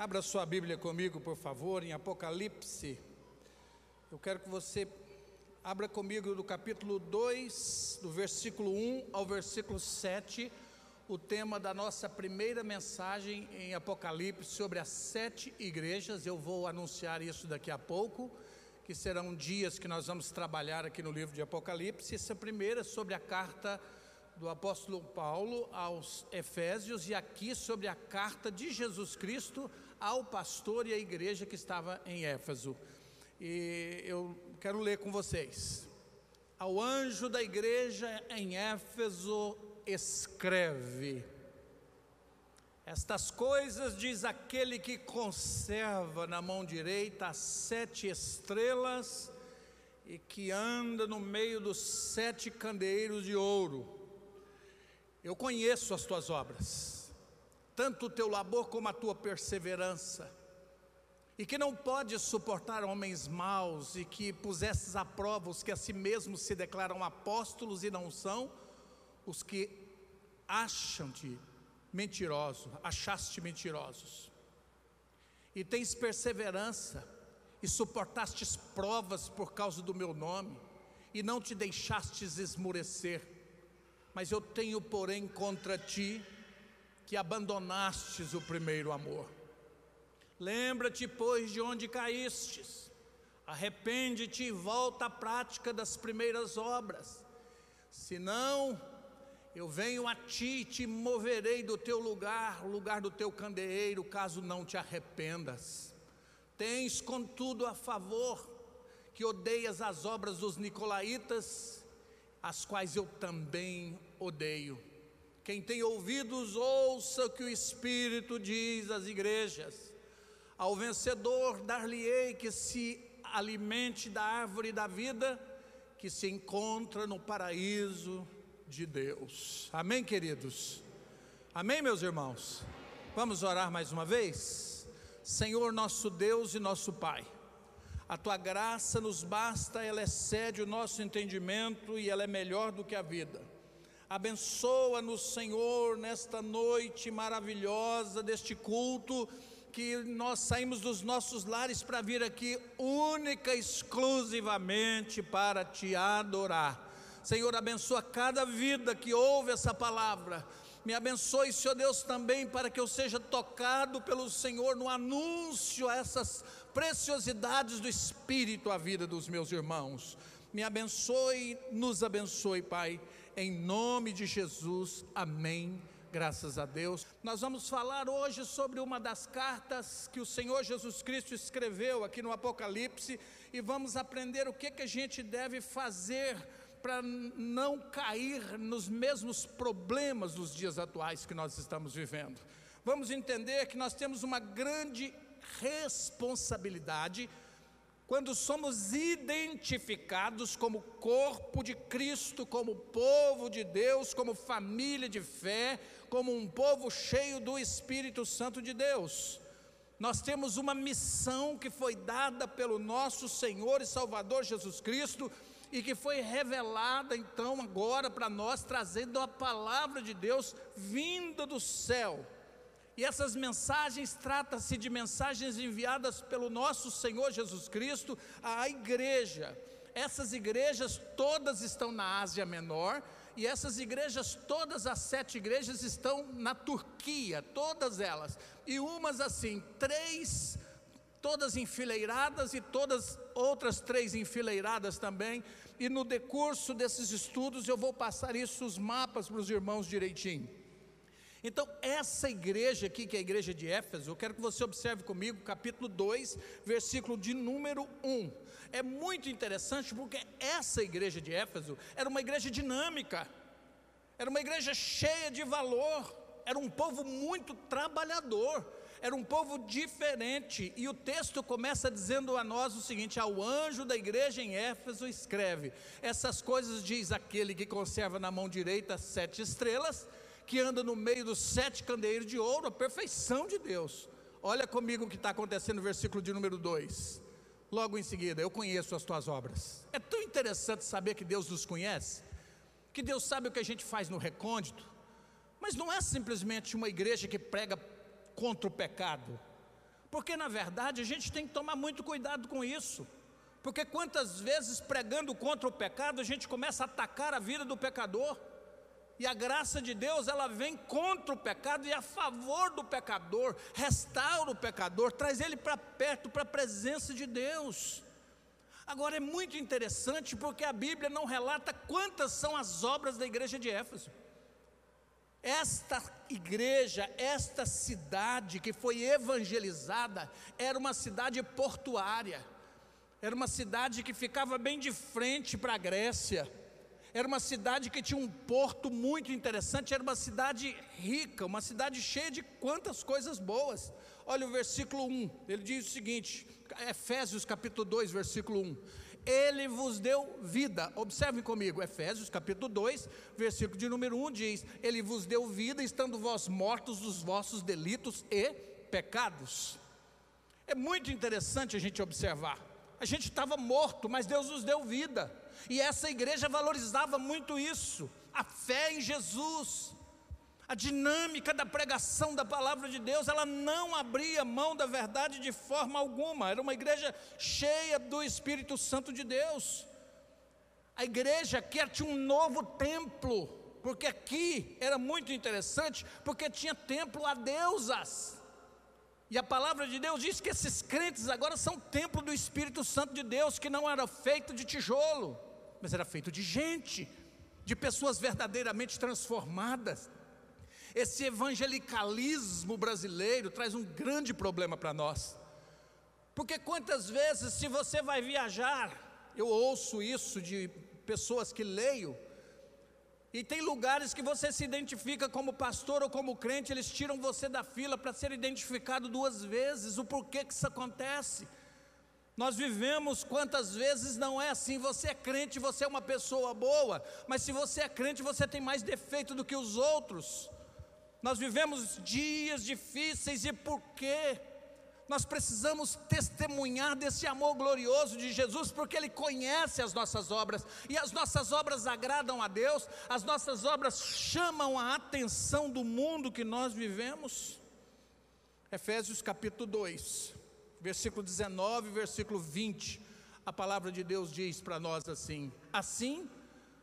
Abra sua Bíblia comigo, por favor, em Apocalipse. Eu quero que você abra comigo do capítulo 2, do versículo 1 ao versículo 7, o tema da nossa primeira mensagem em Apocalipse sobre as sete igrejas. Eu vou anunciar isso daqui a pouco, que serão dias que nós vamos trabalhar aqui no livro de Apocalipse. Essa primeira é sobre a carta do apóstolo Paulo aos Efésios e aqui sobre a carta de Jesus Cristo ao pastor e à igreja que estava em Éfeso. E eu quero ler com vocês. Ao anjo da igreja em Éfeso escreve: Estas coisas diz aquele que conserva na mão direita as sete estrelas e que anda no meio dos sete candeeiros de ouro. Eu conheço as tuas obras, tanto o teu labor como a tua perseverança, e que não podes suportar homens maus, e que pusesses à prova os que a si mesmos se declaram apóstolos e não são, os que acham-te mentiroso, achaste mentirosos, e tens perseverança, e suportastes provas por causa do meu nome, e não te deixastes esmurecer. Mas eu tenho, porém, contra ti que abandonastes o primeiro amor. Lembra-te, pois, de onde caístes, arrepende-te e volta à prática das primeiras obras, senão eu venho a ti e te moverei do teu lugar, lugar do teu candeeiro, caso não te arrependas. Tens, contudo, a favor que odeias as obras dos nicolaítas as quais eu também odeio. Quem tem ouvidos, ouça o que o Espírito diz às igrejas. Ao vencedor dar-lhe-ei que se alimente da árvore da vida que se encontra no paraíso de Deus. Amém, queridos? Amém, meus irmãos? Vamos orar mais uma vez? Senhor, nosso Deus e nosso Pai. A tua graça nos basta, ela excede o nosso entendimento e ela é melhor do que a vida. Abençoa-nos, Senhor, nesta noite maravilhosa deste culto, que nós saímos dos nossos lares para vir aqui única exclusivamente para te adorar. Senhor, abençoa cada vida que ouve essa palavra. Me abençoe, Senhor Deus, também para que eu seja tocado pelo Senhor no anúncio a essas preciosidades do Espírito à vida dos meus irmãos. Me abençoe, nos abençoe, Pai, em nome de Jesus, amém. Graças a Deus. Nós vamos falar hoje sobre uma das cartas que o Senhor Jesus Cristo escreveu aqui no Apocalipse e vamos aprender o que, que a gente deve fazer para não cair nos mesmos problemas dos dias atuais que nós estamos vivendo. Vamos entender que nós temos uma grande responsabilidade quando somos identificados como corpo de Cristo, como povo de Deus, como família de fé, como um povo cheio do Espírito Santo de Deus. Nós temos uma missão que foi dada pelo nosso Senhor e Salvador Jesus Cristo e que foi revelada então agora para nós, trazendo a palavra de Deus vinda do céu e essas mensagens tratam-se de mensagens enviadas pelo nosso Senhor Jesus Cristo à igreja. Essas igrejas todas estão na Ásia Menor, e essas igrejas, todas as sete igrejas estão na Turquia, todas elas, e umas assim, três, todas enfileiradas e todas outras três enfileiradas também, e no decurso desses estudos eu vou passar isso, os mapas para os irmãos direitinho. Então, essa igreja aqui, que é a igreja de Éfeso, eu quero que você observe comigo, capítulo 2, versículo de número 1. É muito interessante porque essa igreja de Éfeso era uma igreja dinâmica, era uma igreja cheia de valor, era um povo muito trabalhador, era um povo diferente, e o texto começa dizendo a nós o seguinte: ao anjo da igreja em Éfeso escreve: essas coisas diz aquele que conserva na mão direita sete estrelas que anda no meio dos sete candeeiros de ouro, a perfeição de Deus. Olha comigo o que está acontecendo no versículo de número 2. Logo em seguida, eu conheço as tuas obras. É tão interessante saber que Deus nos conhece, que Deus sabe o que a gente faz no recôndito, mas não é simplesmente uma igreja que prega contra o pecado, Porque na verdade a gente tem que tomar muito cuidado com isso. Porque quantas vezes pregando contra o pecado a gente começa a atacar a vida do pecador. E a graça de Deus, ela vem contra o pecado e a favor do pecador, restaura o pecador, traz ele para perto, para a presença de Deus. Agora é muito interessante porque a Bíblia não relata quantas são as obras da igreja de Éfeso. Esta igreja, esta cidade que foi evangelizada, era uma cidade portuária, era uma cidade que ficava bem de frente para a Grécia era uma cidade que tinha um porto muito interessante, era uma cidade rica, uma cidade cheia de quantas coisas boas. Olha o versículo 1, ele diz o seguinte, Efésios capítulo 2, versículo 1. Ele vos deu vida, observem comigo, Efésios capítulo 2, versículo de número 1 diz: Ele vos deu vida, estando vós mortos dos vossos delitos e pecados. É muito interessante a gente observar. A gente estava morto, mas Deus nos deu vida. E essa igreja valorizava muito isso, a fé em Jesus. A dinâmica da pregação da palavra de Deus, ela não abria mão da verdade de forma alguma. Era uma igreja cheia do Espírito Santo de Deus. A igreja quer tinha um novo templo, porque aqui era muito interessante, porque tinha templo a deusas. E a palavra de Deus diz que esses crentes agora são templo do Espírito Santo de Deus, que não era feito de tijolo mas era feito de gente, de pessoas verdadeiramente transformadas. Esse evangelicalismo brasileiro traz um grande problema para nós. Porque quantas vezes, se você vai viajar, eu ouço isso de pessoas que leio, e tem lugares que você se identifica como pastor ou como crente, eles tiram você da fila para ser identificado duas vezes. O porquê que isso acontece? Nós vivemos quantas vezes não é assim. Você é crente, você é uma pessoa boa, mas se você é crente, você tem mais defeito do que os outros. Nós vivemos dias difíceis e por quê? Nós precisamos testemunhar desse amor glorioso de Jesus, porque Ele conhece as nossas obras, e as nossas obras agradam a Deus, as nossas obras chamam a atenção do mundo que nós vivemos. Efésios capítulo 2 versículo 19, versículo 20, a palavra de Deus diz para nós assim: Assim,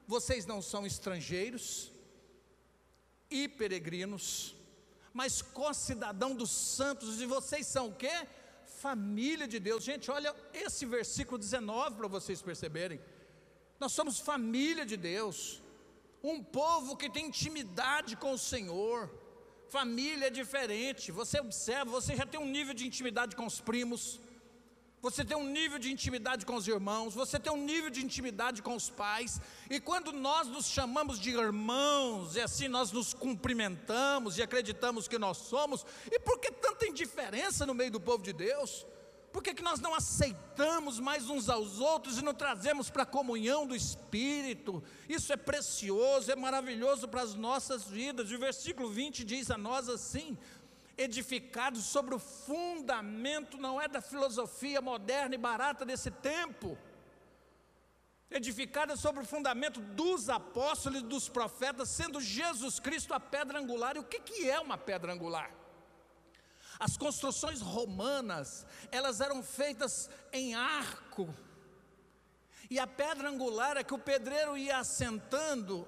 vocês não são estrangeiros e peregrinos, mas co-cidadão dos santos, e vocês são o quê? Família de Deus. Gente, olha esse versículo 19 para vocês perceberem. Nós somos família de Deus, um povo que tem intimidade com o Senhor Família é diferente. Você observa, você já tem um nível de intimidade com os primos, você tem um nível de intimidade com os irmãos, você tem um nível de intimidade com os pais, e quando nós nos chamamos de irmãos, e assim nós nos cumprimentamos e acreditamos que nós somos, e por que tanta indiferença no meio do povo de Deus? Por que, que nós não aceitamos mais uns aos outros e não trazemos para a comunhão do Espírito? Isso é precioso, é maravilhoso para as nossas vidas. E o versículo 20 diz a nós assim: edificados sobre o fundamento, não é da filosofia moderna e barata desse tempo, edificada sobre o fundamento dos apóstolos e dos profetas, sendo Jesus Cristo a pedra angular. E o que, que é uma pedra angular? As construções romanas, elas eram feitas em arco. E a pedra angular é que o pedreiro ia assentando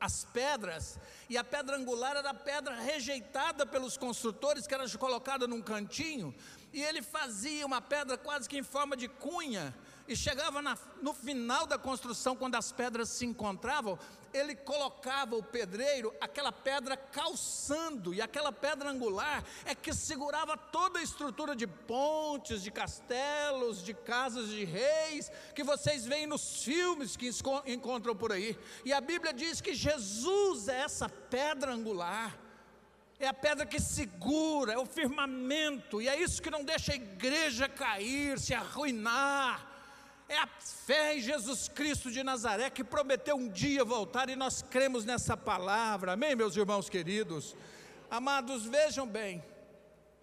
as pedras, e a pedra angular era a pedra rejeitada pelos construtores, que era colocada num cantinho, e ele fazia uma pedra quase que em forma de cunha, e chegava na, no final da construção, quando as pedras se encontravam, ele colocava o pedreiro, aquela pedra calçando, e aquela pedra angular é que segurava toda a estrutura de pontes, de castelos, de casas de reis, que vocês veem nos filmes que encontram por aí. E a Bíblia diz que Jesus é essa pedra angular. É a pedra que segura, é o firmamento, e é isso que não deixa a igreja cair, se arruinar, é a fé em Jesus Cristo de Nazaré que prometeu um dia voltar e nós cremos nessa palavra. Amém, meus irmãos queridos? Amados, vejam bem.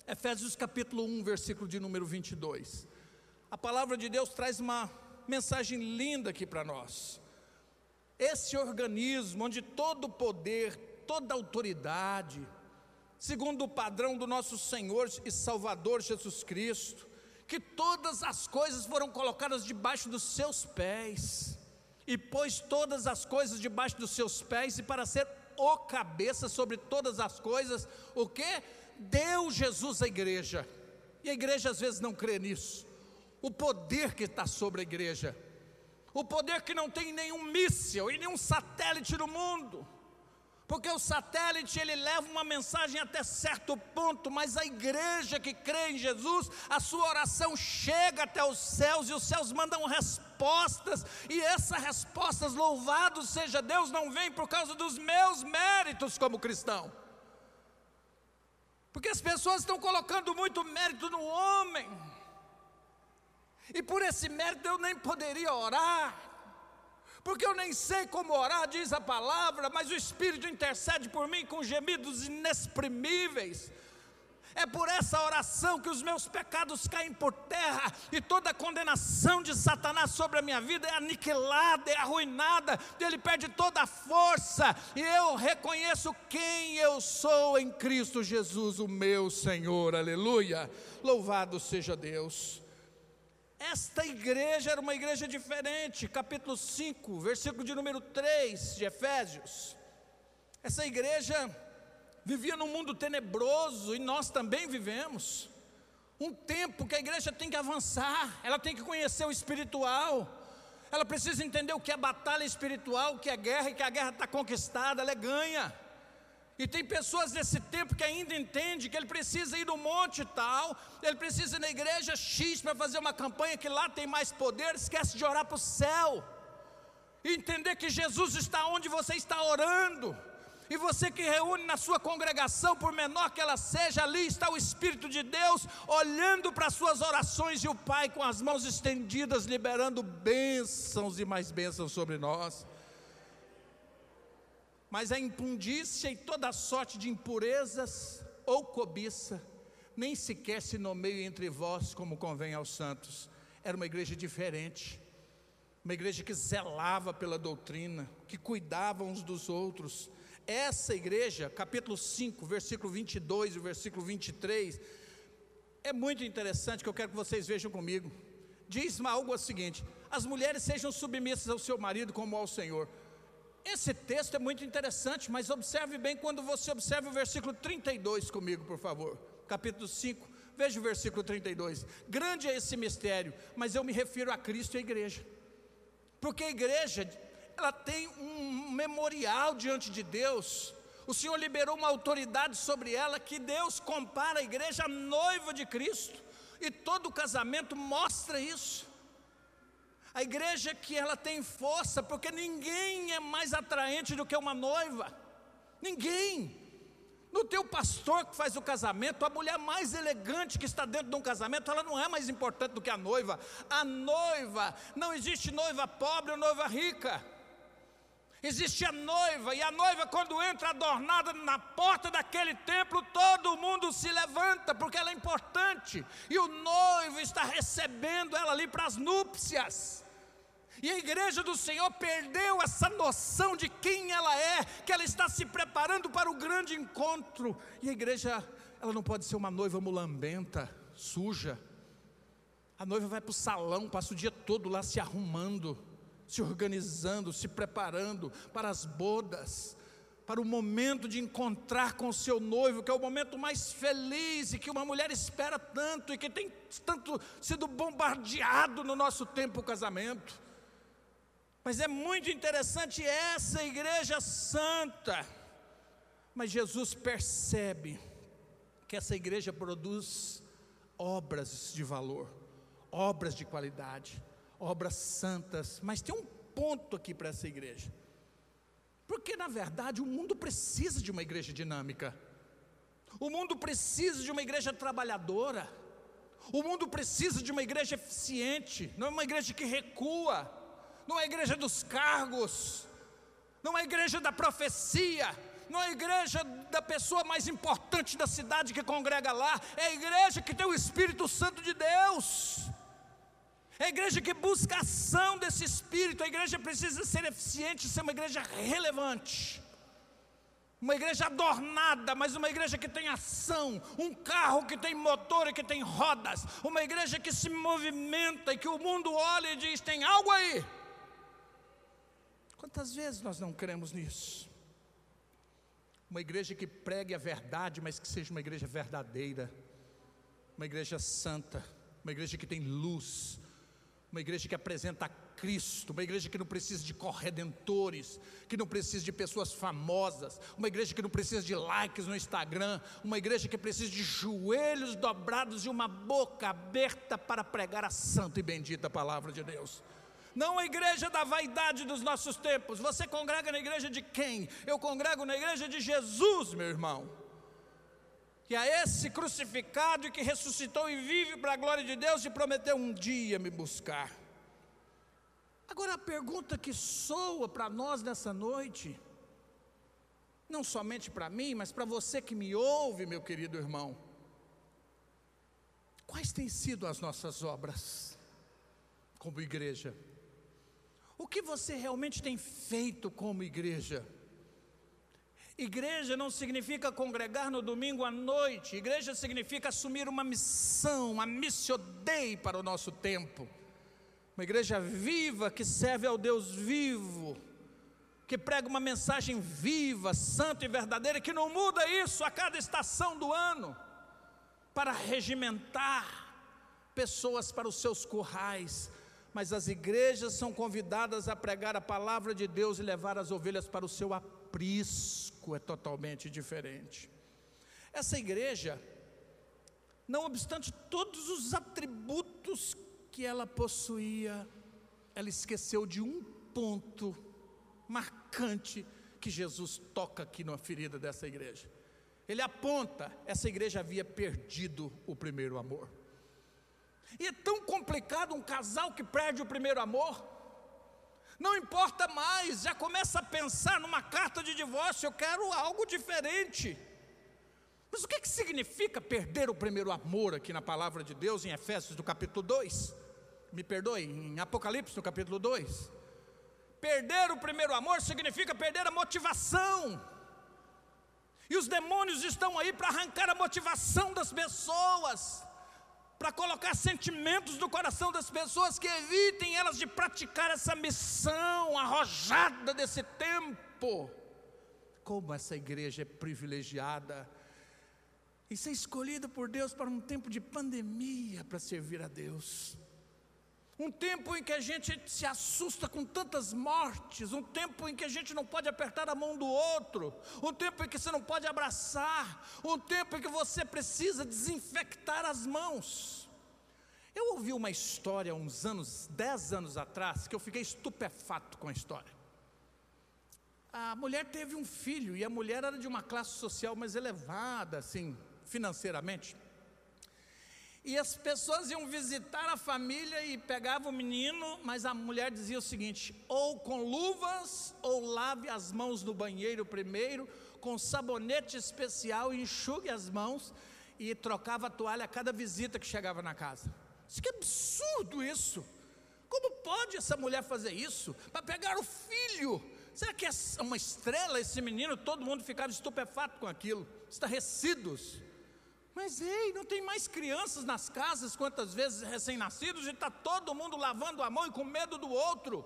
Efésios capítulo 1, versículo de número 22. A palavra de Deus traz uma mensagem linda aqui para nós. Esse organismo onde todo poder, toda autoridade, segundo o padrão do nosso Senhor e Salvador Jesus Cristo, que todas as coisas foram colocadas debaixo dos seus pés, e pôs todas as coisas debaixo dos seus pés, e para ser o cabeça sobre todas as coisas, o que? Deu Jesus à igreja, e a igreja às vezes não crê nisso, o poder que está sobre a igreja, o poder que não tem nenhum míssil e nenhum satélite no mundo, porque o satélite ele leva uma mensagem até certo ponto, mas a igreja que crê em Jesus, a sua oração chega até os céus e os céus mandam respostas, e essas respostas, louvado seja Deus, não vem por causa dos meus méritos como cristão. Porque as pessoas estão colocando muito mérito no homem. E por esse mérito eu nem poderia orar porque eu nem sei como orar, diz a palavra, mas o Espírito intercede por mim com gemidos inexprimíveis. É por essa oração que os meus pecados caem por terra e toda a condenação de Satanás sobre a minha vida é aniquilada, é arruinada, ele perde toda a força e eu reconheço quem eu sou em Cristo Jesus, o meu Senhor. Aleluia. Louvado seja Deus. Esta igreja era uma igreja diferente, capítulo 5, versículo de número 3 de Efésios. Essa igreja vivia num mundo tenebroso e nós também vivemos. Um tempo que a igreja tem que avançar, ela tem que conhecer o espiritual, ela precisa entender o que é batalha espiritual, o que é guerra e que a guerra está conquistada, ela é ganha. E tem pessoas nesse tempo que ainda entendem que ele precisa ir no monte tal, ele precisa ir na igreja X para fazer uma campanha que lá tem mais poder, esquece de orar para o céu. Entender que Jesus está onde você está orando. E você que reúne na sua congregação, por menor que ela seja, ali está o Espírito de Deus olhando para as suas orações e o Pai com as mãos estendidas, liberando bênçãos e mais bênçãos sobre nós mas a impundícia e toda sorte de impurezas ou cobiça, nem sequer se nomeia entre vós como convém aos santos. Era uma igreja diferente, uma igreja que zelava pela doutrina, que cuidava uns dos outros. Essa igreja, capítulo 5, versículo 22 e versículo 23, é muito interessante que eu quero que vocês vejam comigo. Diz algo o seguinte: as mulheres sejam submissas ao seu marido como ao Senhor. Esse texto é muito interessante, mas observe bem quando você observa o versículo 32 comigo, por favor. Capítulo 5, veja o versículo 32. Grande é esse mistério, mas eu me refiro a Cristo e a igreja. Porque a igreja, ela tem um memorial diante de Deus. O Senhor liberou uma autoridade sobre ela que Deus compara a igreja à noiva de Cristo. E todo casamento mostra isso. A igreja que ela tem força, porque ninguém é mais atraente do que uma noiva. Ninguém. No teu pastor que faz o casamento, a mulher mais elegante que está dentro de um casamento, ela não é mais importante do que a noiva. A noiva, não existe noiva pobre ou noiva rica. Existe a noiva, e a noiva, quando entra adornada na porta daquele templo, todo mundo se levanta, porque ela é importante, e o noivo está recebendo ela ali para as núpcias. E a igreja do Senhor perdeu essa noção de quem ela é, que ela está se preparando para o grande encontro. E a igreja, ela não pode ser uma noiva mulambenta, suja. A noiva vai para o salão, passa o dia todo lá se arrumando, se organizando, se preparando para as bodas, para o momento de encontrar com o seu noivo, que é o momento mais feliz e que uma mulher espera tanto e que tem tanto sido bombardeado no nosso tempo o casamento. Mas é muito interessante essa igreja santa. Mas Jesus percebe que essa igreja produz obras de valor, obras de qualidade, obras santas. Mas tem um ponto aqui para essa igreja. Porque na verdade o mundo precisa de uma igreja dinâmica. O mundo precisa de uma igreja trabalhadora. O mundo precisa de uma igreja eficiente, não é uma igreja que recua não é igreja dos cargos, não é igreja da profecia, não é igreja da pessoa mais importante da cidade que congrega lá, é a igreja que tem o Espírito Santo de Deus. É a igreja que busca a ação desse Espírito, a igreja precisa ser eficiente, ser uma igreja relevante. uma igreja adornada, mas uma igreja que tem ação, um carro que tem motor e que tem rodas, uma igreja que se movimenta e que o mundo olha e diz: tem algo aí. Quantas vezes nós não cremos nisso? Uma igreja que pregue a verdade, mas que seja uma igreja verdadeira, uma igreja santa, uma igreja que tem luz, uma igreja que apresenta Cristo, uma igreja que não precisa de corredentores, que não precisa de pessoas famosas, uma igreja que não precisa de likes no Instagram, uma igreja que precisa de joelhos dobrados e uma boca aberta para pregar a santa e bendita palavra de Deus. Não a igreja da vaidade dos nossos tempos. Você congrega na igreja de quem? Eu congrego na igreja de Jesus, meu irmão. Que a esse crucificado e que ressuscitou e vive para a glória de Deus e prometeu um dia me buscar. Agora a pergunta que soa para nós nessa noite, não somente para mim, mas para você que me ouve, meu querido irmão, quais têm sido as nossas obras como igreja? O que você realmente tem feito como igreja? Igreja não significa congregar no domingo à noite, igreja significa assumir uma missão, uma missio dei para o nosso tempo. Uma igreja viva que serve ao Deus vivo, que prega uma mensagem viva, santa e verdadeira, que não muda isso a cada estação do ano, para regimentar pessoas para os seus currais. Mas as igrejas são convidadas a pregar a palavra de Deus e levar as ovelhas para o seu aprisco, é totalmente diferente. Essa igreja, não obstante todos os atributos que ela possuía, ela esqueceu de um ponto marcante que Jesus toca aqui na ferida dessa igreja. Ele aponta, essa igreja havia perdido o primeiro amor. E é tão complicado um casal que perde o primeiro amor. Não importa mais, já começa a pensar numa carta de divórcio, eu quero algo diferente. Mas o que, que significa perder o primeiro amor aqui na palavra de Deus, em Efésios do capítulo 2? me perdoe, em Apocalipse, no capítulo 2. Perder o primeiro amor significa perder a motivação. E os demônios estão aí para arrancar a motivação das pessoas, para colocar sentimentos no coração das pessoas que evitem elas de praticar essa missão arrojada desse tempo. Como essa igreja é privilegiada e ser escolhida por Deus para um tempo de pandemia para servir a Deus. Um tempo em que a gente se assusta com tantas mortes, um tempo em que a gente não pode apertar a mão do outro, um tempo em que você não pode abraçar, um tempo em que você precisa desinfectar as mãos. Eu ouvi uma história uns anos, dez anos atrás, que eu fiquei estupefato com a história. A mulher teve um filho e a mulher era de uma classe social mais elevada, assim, financeiramente. E as pessoas iam visitar a família e pegavam o menino, mas a mulher dizia o seguinte: ou com luvas, ou lave as mãos no banheiro primeiro, com sabonete especial, enxugue as mãos e trocava a toalha a cada visita que chegava na casa. Isso que absurdo isso! Como pode essa mulher fazer isso? Para pegar o filho? Será que é uma estrela esse menino? Todo mundo ficava estupefato com aquilo, estarrecidos. Mas ei, não tem mais crianças nas casas, quantas vezes recém-nascidos, e está todo mundo lavando a mão e com medo do outro.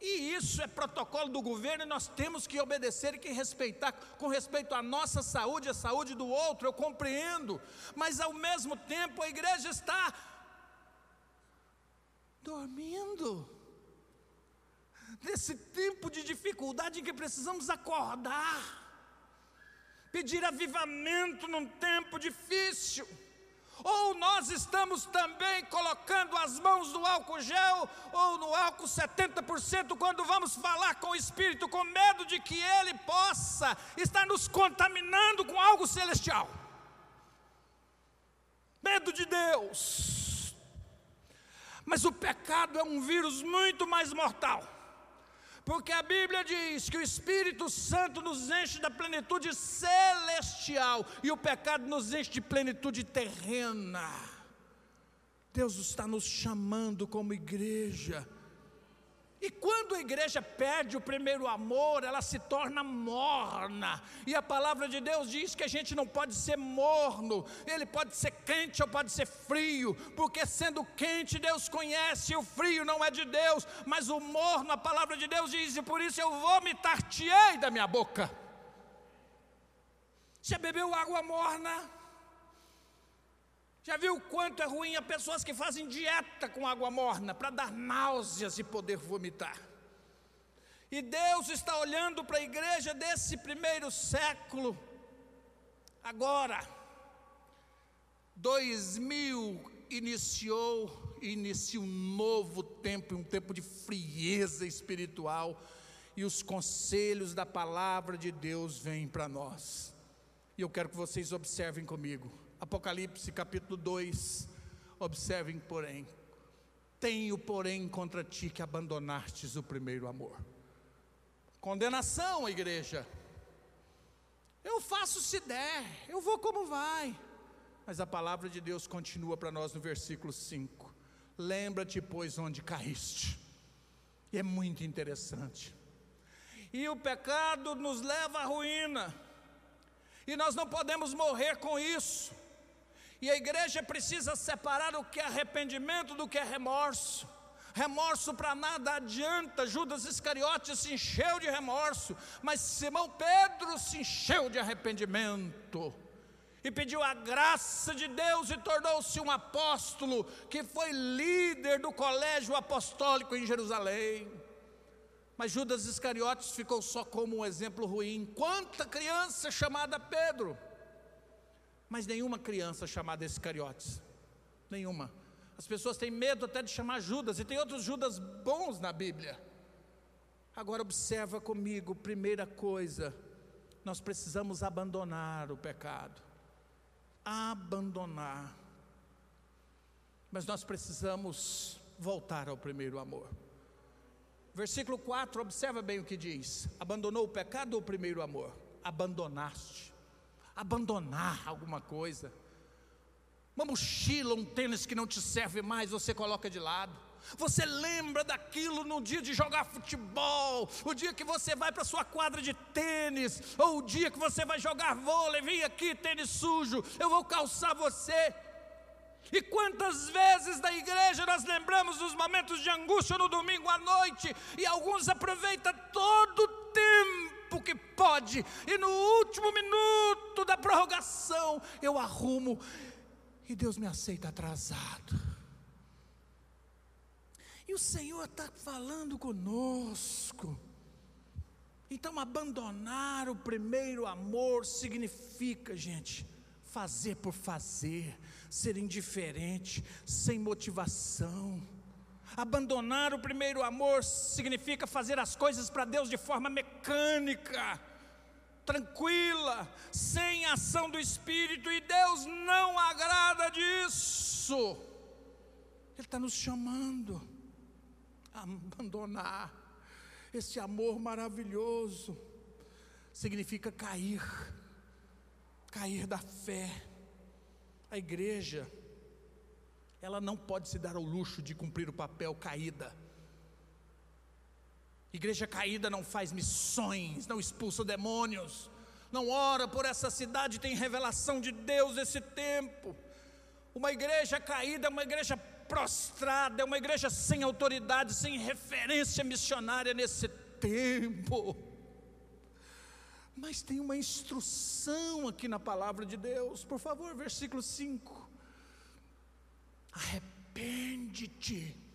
E isso é protocolo do governo e nós temos que obedecer e que respeitar com respeito à nossa saúde, a saúde do outro, eu compreendo. Mas ao mesmo tempo a igreja está dormindo. Nesse tempo de dificuldade em que precisamos acordar pedir avivamento num tempo difícil. Ou nós estamos também colocando as mãos no álcool gel ou no álcool 70% quando vamos falar com o Espírito, com medo de que ele possa estar nos contaminando com algo celestial. Medo de Deus. Mas o pecado é um vírus muito mais mortal porque a Bíblia diz que o Espírito Santo nos enche da plenitude celestial e o pecado nos enche de plenitude terrena. Deus está nos chamando como igreja E quando a igreja perde o primeiro amor, ela se torna morna. E a palavra de Deus diz que a gente não pode ser morno, ele pode ser quente ou pode ser frio, porque sendo quente Deus conhece, o frio não é de Deus, mas o morno, a palavra de Deus diz, e por isso eu vomitar-te-ei da minha boca. Já bebeu água morna? Já viu quanto é ruim a pessoas que fazem dieta com água morna para dar náuseas e poder vomitar? E Deus está olhando para a igreja desse primeiro século, agora, 2000 iniciou, inicia um novo tempo, um tempo de frieza espiritual, e os conselhos da palavra de Deus vêm para nós. E eu quero que vocês observem comigo. Apocalipse capítulo 2. Observem, porém, tenho, porém, contra ti que abandonastes o primeiro amor. Condenação, igreja. Eu faço se der, eu vou como vai. Mas a palavra de Deus continua para nós no versículo 5. Lembra-te, pois, onde caíste. E é muito interessante. E o pecado nos leva à ruína. E nós não podemos morrer com isso. E a igreja precisa separar o que é arrependimento do que é remorso. Remorso para nada adianta. Judas Iscariotes se encheu de remorso, mas Simão Pedro se encheu de arrependimento e pediu a graça de Deus e tornou-se um apóstolo que foi líder do colégio apostólico em Jerusalém. Mas Judas Iscariotes ficou só como um exemplo ruim. Quanta criança chamada Pedro mas nenhuma criança chamada Iscariotes. Nenhuma. As pessoas têm medo até de chamar Judas, e tem outros Judas bons na Bíblia. Agora observa comigo, primeira coisa, nós precisamos abandonar o pecado. Abandonar. Mas nós precisamos voltar ao primeiro amor. Versículo 4, observa bem o que diz: Abandonou o pecado ou o primeiro amor? Abandonaste abandonar alguma coisa. Uma mochila, um tênis que não te serve mais, você coloca de lado. Você lembra daquilo no dia de jogar futebol, o dia que você vai para sua quadra de tênis, ou o dia que você vai jogar vôlei, vem aqui, tênis sujo, eu vou calçar você. E quantas vezes da igreja nós lembramos dos momentos de angústia no domingo à noite, e alguns aproveitam todo pode, e no último minuto da prorrogação eu arrumo, e Deus me aceita atrasado. E o Senhor está falando conosco. Então, abandonar o primeiro amor significa, gente, fazer por fazer, ser indiferente, sem motivação Abandonar o primeiro amor significa fazer as coisas para Deus de forma mecânica, tranquila, sem ação do Espírito, e Deus não agrada disso. Ele está nos chamando a abandonar esse amor maravilhoso. Significa cair, cair da fé. A igreja ela não pode se dar ao luxo de cumprir o papel caída. Igreja caída não faz missões, não expulsa demônios, não ora por essa cidade, tem revelação de Deus nesse tempo. Uma igreja caída é uma igreja prostrada, é uma igreja sem autoridade, sem referência missionária nesse tempo. Mas tem uma instrução aqui na palavra de Deus, por favor, versículo 5 arrepende-te.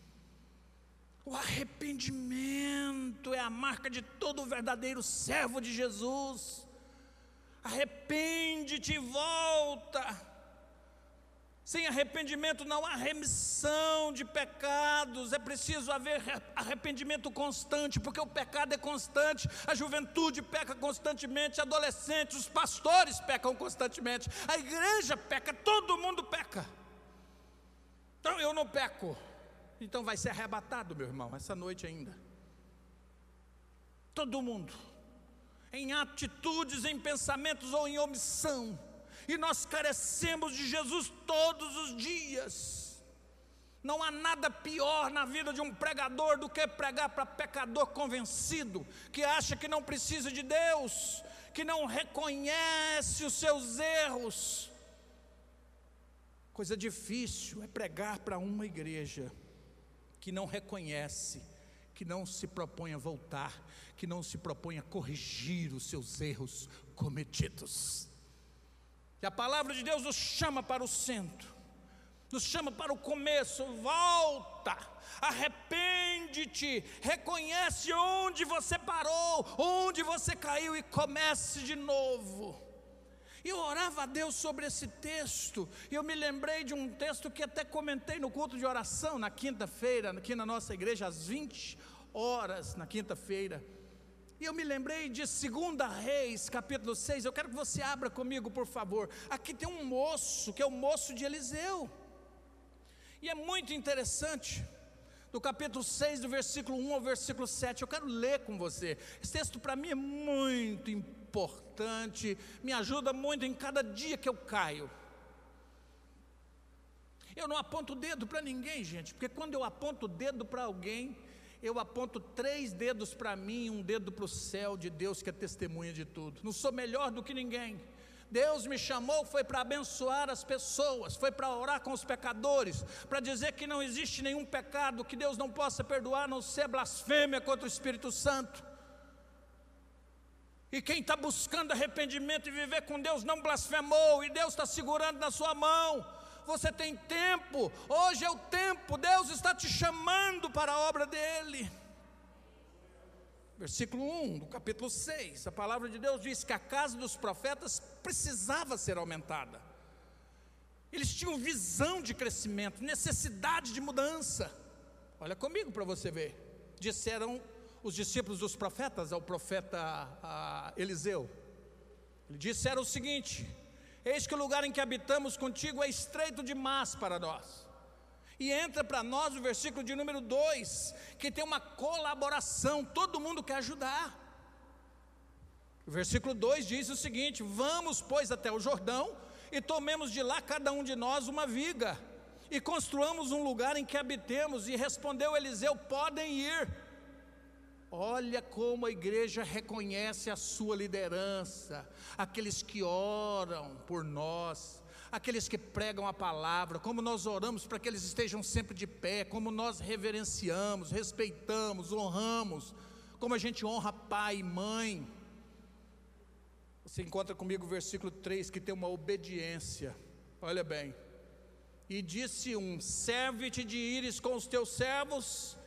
O arrependimento é a marca de todo verdadeiro servo de Jesus. Arrepende-te e volta. Sem arrependimento não há remissão de pecados, é preciso haver arrependimento constante, porque o pecado é constante, a juventude peca constantemente, adolescentes, os pastores pecam constantemente, a igreja peca, todo mundo peca. Então eu não peco. Então vai ser arrebatado, meu irmão, essa noite ainda. Todo mundo, em atitudes, em pensamentos ou em omissão. E nós carecemos de Jesus todos os dias. Não há nada pior na vida de um pregador do que pregar para pecador convencido, que acha que não precisa de Deus, que não reconhece os seus erros. Coisa difícil é pregar para uma igreja que não reconhece, que não se propõe a voltar, que não se propõe a corrigir os seus erros cometidos. E a palavra de Deus nos chama para o centro nos chama para o começo, volta, arrepende-te, reconhece onde você parou, onde você caiu e comece de novo. Eu orava a Deus sobre esse texto, e eu me lembrei de um texto que até comentei no culto de oração na quinta-feira, aqui na nossa igreja, às 20 horas, na quinta-feira. E eu me lembrei de 2 Reis, capítulo 6. Eu quero que você abra comigo, por favor. Aqui tem um moço, que é o moço de Eliseu. E é muito interessante, do capítulo 6, do versículo 1 ao versículo 7, eu quero ler com você. Esse texto para mim é muito importante, me ajuda muito em cada dia que eu caio. Eu não aponto o dedo para ninguém, gente, porque quando eu aponto o dedo para alguém, eu aponto três dedos para mim, um dedo para o céu de Deus que é testemunha de tudo. Não sou melhor do que ninguém. Deus me chamou foi para abençoar as pessoas, foi para orar com os pecadores, para dizer que não existe nenhum pecado que Deus não possa perdoar, não ser blasfêmia contra o Espírito Santo. E quem está buscando arrependimento e viver com Deus não blasfemou, e Deus está segurando na sua mão. Você tem tempo, hoje é o tempo, Deus está te chamando para a obra dEle versículo 1 do capítulo 6, a palavra de Deus diz que a casa dos profetas precisava ser aumentada. Eles tinham visão de crescimento, necessidade de mudança. Olha comigo para você ver. Disseram os discípulos dos profetas ao profeta Eliseu. Ele disseram o seguinte: Eis que o lugar em que habitamos contigo é estreito demais para nós e entra para nós o versículo de número 2, que tem uma colaboração, todo mundo quer ajudar. O versículo 2 diz o seguinte: Vamos, pois, até o Jordão e tomemos de lá cada um de nós uma viga e construamos um lugar em que habitemos. E respondeu Eliseu: Podem ir. Olha como a igreja reconhece a sua liderança, aqueles que oram por nós, aqueles que pregam a palavra, como nós oramos para que eles estejam sempre de pé, como nós reverenciamos, respeitamos, honramos, como a gente honra pai e mãe. Você encontra comigo o versículo 3 que tem uma obediência, olha bem. E disse um: serve-te de ires com os teus servos,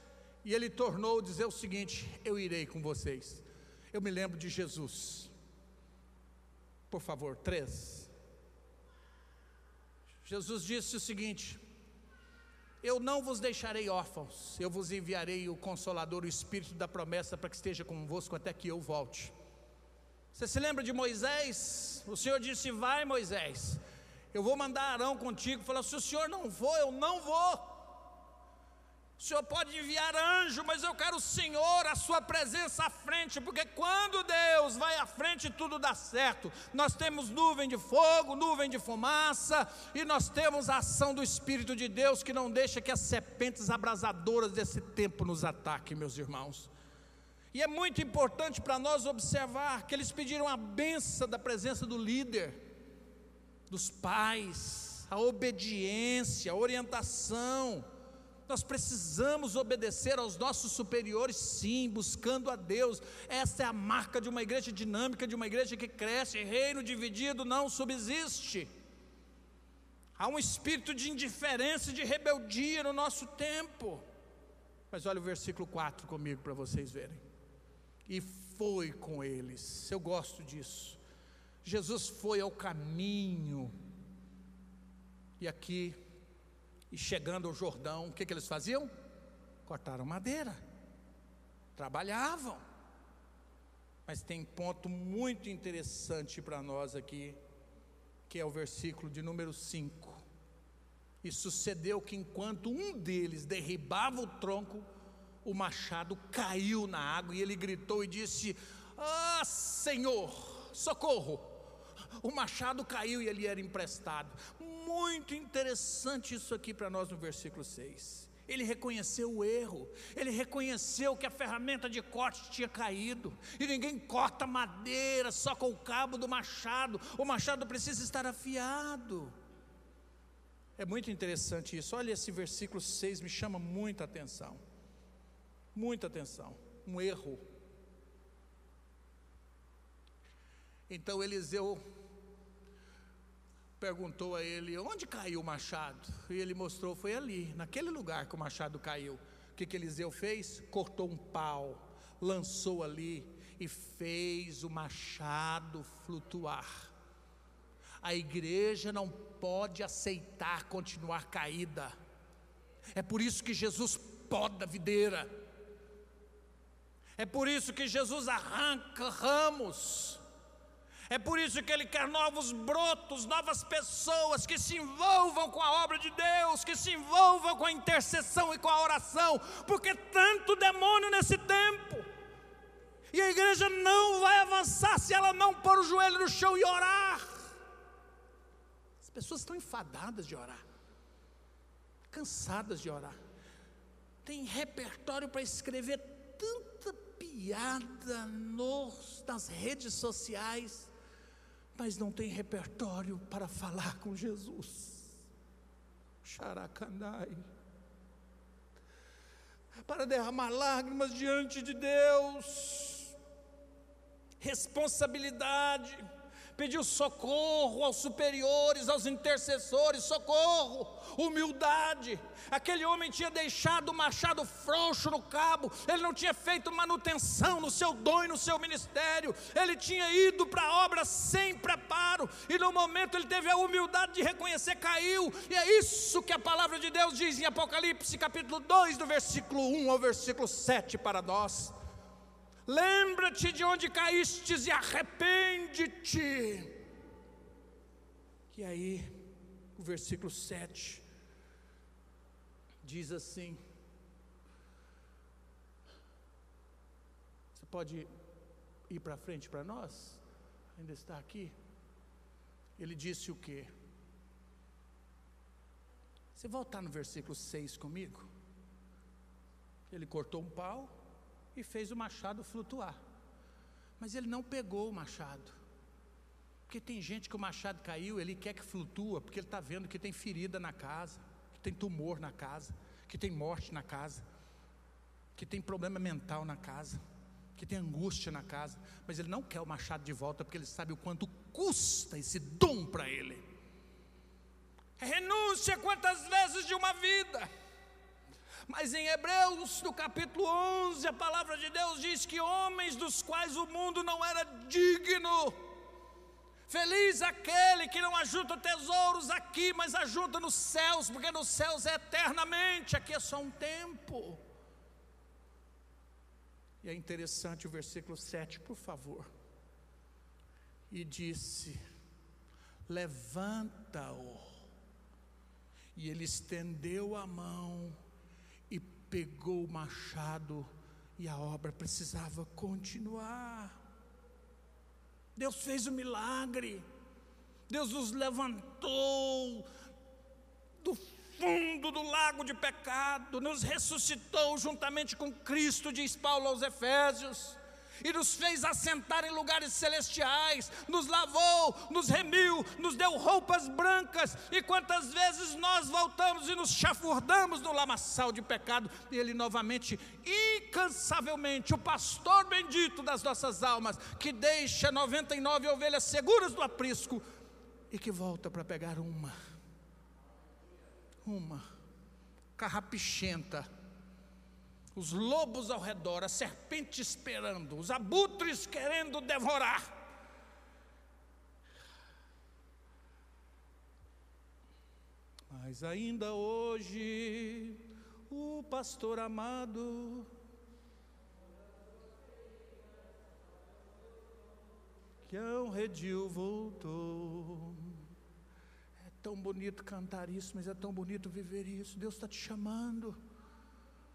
e ele tornou a dizer o seguinte: Eu irei com vocês. Eu me lembro de Jesus. Por favor, três. Jesus disse o seguinte: Eu não vos deixarei órfãos, eu vos enviarei o Consolador, o Espírito da promessa, para que esteja convosco até que eu volte. Você se lembra de Moisés? O Senhor disse: Vai, Moisés, eu vou mandar Arão contigo. Falou: Se o Senhor não for, eu não vou. O Senhor pode enviar anjo, mas eu quero o Senhor, a sua presença à frente, porque quando Deus vai à frente, tudo dá certo. Nós temos nuvem de fogo, nuvem de fumaça, e nós temos a ação do Espírito de Deus que não deixa que as serpentes abrasadoras desse tempo nos ataquem, meus irmãos. E é muito importante para nós observar que eles pediram a benção da presença do líder, dos pais, a obediência, a orientação nós precisamos obedecer aos nossos superiores, sim, buscando a Deus. Essa é a marca de uma igreja dinâmica, de uma igreja que cresce. Reino dividido não subsiste. Há um espírito de indiferença e de rebeldia no nosso tempo. Mas olha o versículo 4 comigo para vocês verem. E foi com eles. Eu gosto disso. Jesus foi ao caminho. E aqui e chegando ao Jordão, o que, que eles faziam? Cortaram madeira, trabalhavam. Mas tem ponto muito interessante para nós aqui, que é o versículo de número 5. E sucedeu que enquanto um deles derribava o tronco, o machado caiu na água e ele gritou e disse: Ah, Senhor, socorro! O machado caiu e ele era emprestado. Muito interessante isso aqui para nós no versículo 6. Ele reconheceu o erro, ele reconheceu que a ferramenta de corte tinha caído, e ninguém corta madeira só com o cabo do machado, o machado precisa estar afiado. É muito interessante isso, olha esse versículo 6 me chama muita atenção, muita atenção, um erro. Então Eliseu perguntou a ele: onde caiu o machado? E ele mostrou: foi ali, naquele lugar que o machado caiu. O que, que Eliseu fez? Cortou um pau, lançou ali e fez o machado flutuar. A igreja não pode aceitar continuar caída. É por isso que Jesus poda a videira. É por isso que Jesus arranca ramos. É por isso que Ele quer novos brotos, novas pessoas que se envolvam com a obra de Deus, que se envolvam com a intercessão e com a oração, porque tanto demônio nesse tempo. E a igreja não vai avançar se ela não pôr o joelho no chão e orar. As pessoas estão enfadadas de orar, cansadas de orar. Tem repertório para escrever tanta piada nos, nas redes sociais mas não tem repertório para falar com Jesus. Xaracandai. Para derramar lágrimas diante de Deus. Responsabilidade pediu socorro aos superiores, aos intercessores, socorro, humildade. Aquele homem tinha deixado o machado frouxo no cabo, ele não tinha feito manutenção no seu dom e no seu ministério, ele tinha ido para a obra sem preparo, e no momento ele teve a humildade de reconhecer, caiu, e é isso que a palavra de Deus diz em Apocalipse capítulo 2, do versículo 1 ao versículo 7 para nós. Lembra-te de onde caístes e arrepende-te. E aí, o versículo 7 diz assim: Você pode ir para frente para nós? Ainda está aqui? Ele disse o quê? Você voltar no versículo 6 comigo? Ele cortou um pau e fez o machado flutuar. Mas ele não pegou o machado. Porque tem gente que o machado caiu, ele quer que flutua, porque ele está vendo que tem ferida na casa, que tem tumor na casa, que tem morte na casa, que tem problema mental na casa, que tem angústia na casa. Mas ele não quer o machado de volta, porque ele sabe o quanto custa esse dom para ele. É renúncia quantas vezes de uma vida. Mas em Hebreus, no capítulo 11, a palavra de Deus diz que homens dos quais o mundo não era digno, feliz aquele que não ajuda tesouros aqui, mas ajuda nos céus, porque nos céus é eternamente, aqui é só um tempo. E é interessante o versículo 7, por favor. E disse: Levanta-o. E ele estendeu a mão pegou o machado e a obra precisava continuar. Deus fez o um milagre. Deus nos levantou do fundo do lago de pecado, nos ressuscitou juntamente com Cristo, diz Paulo aos Efésios e nos fez assentar em lugares celestiais, nos lavou, nos remiu, nos deu roupas brancas, e quantas vezes nós voltamos e nos chafurdamos no lamaçal de pecado, e Ele novamente, incansavelmente, o pastor bendito das nossas almas, que deixa 99 ovelhas seguras do aprisco, e que volta para pegar uma, uma, carrapichenta, os lobos ao redor, a serpente esperando, os abutres querendo devorar. Mas ainda hoje, o pastor amado, que é um redil voltou. É tão bonito cantar isso, mas é tão bonito viver isso. Deus está te chamando.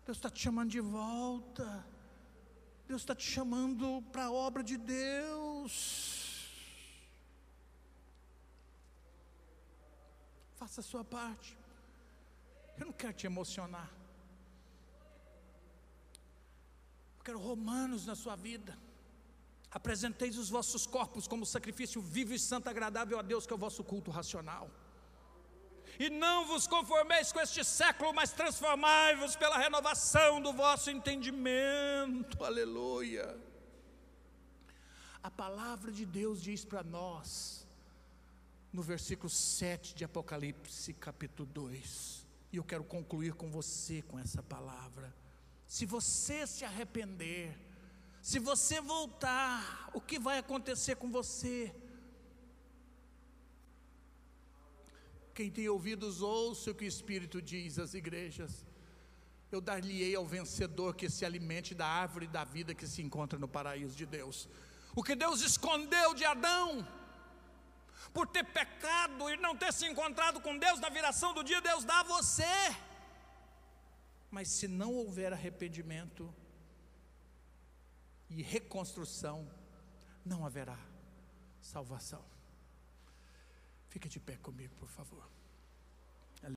Deus está te chamando de volta. Deus está te chamando para a obra de Deus. Faça a sua parte. Eu não quero te emocionar. Eu quero romanos na sua vida. Apresenteis os vossos corpos como sacrifício vivo e santo, agradável a Deus, que é o vosso culto racional. E não vos conformeis com este século, mas transformai-vos pela renovação do vosso entendimento. Aleluia. A palavra de Deus diz para nós, no versículo 7 de Apocalipse, capítulo 2, e eu quero concluir com você com essa palavra. Se você se arrepender, se você voltar, o que vai acontecer com você? Quem tem ouvidos, ouça o que o Espírito diz às igrejas. Eu dar-lhe-ei ao vencedor que se alimente da árvore da vida que se encontra no paraíso de Deus. O que Deus escondeu de Adão, por ter pecado e não ter se encontrado com Deus na viração do dia, Deus dá a você. Mas se não houver arrependimento e reconstrução, não haverá salvação. Fique de pé comigo, por favor.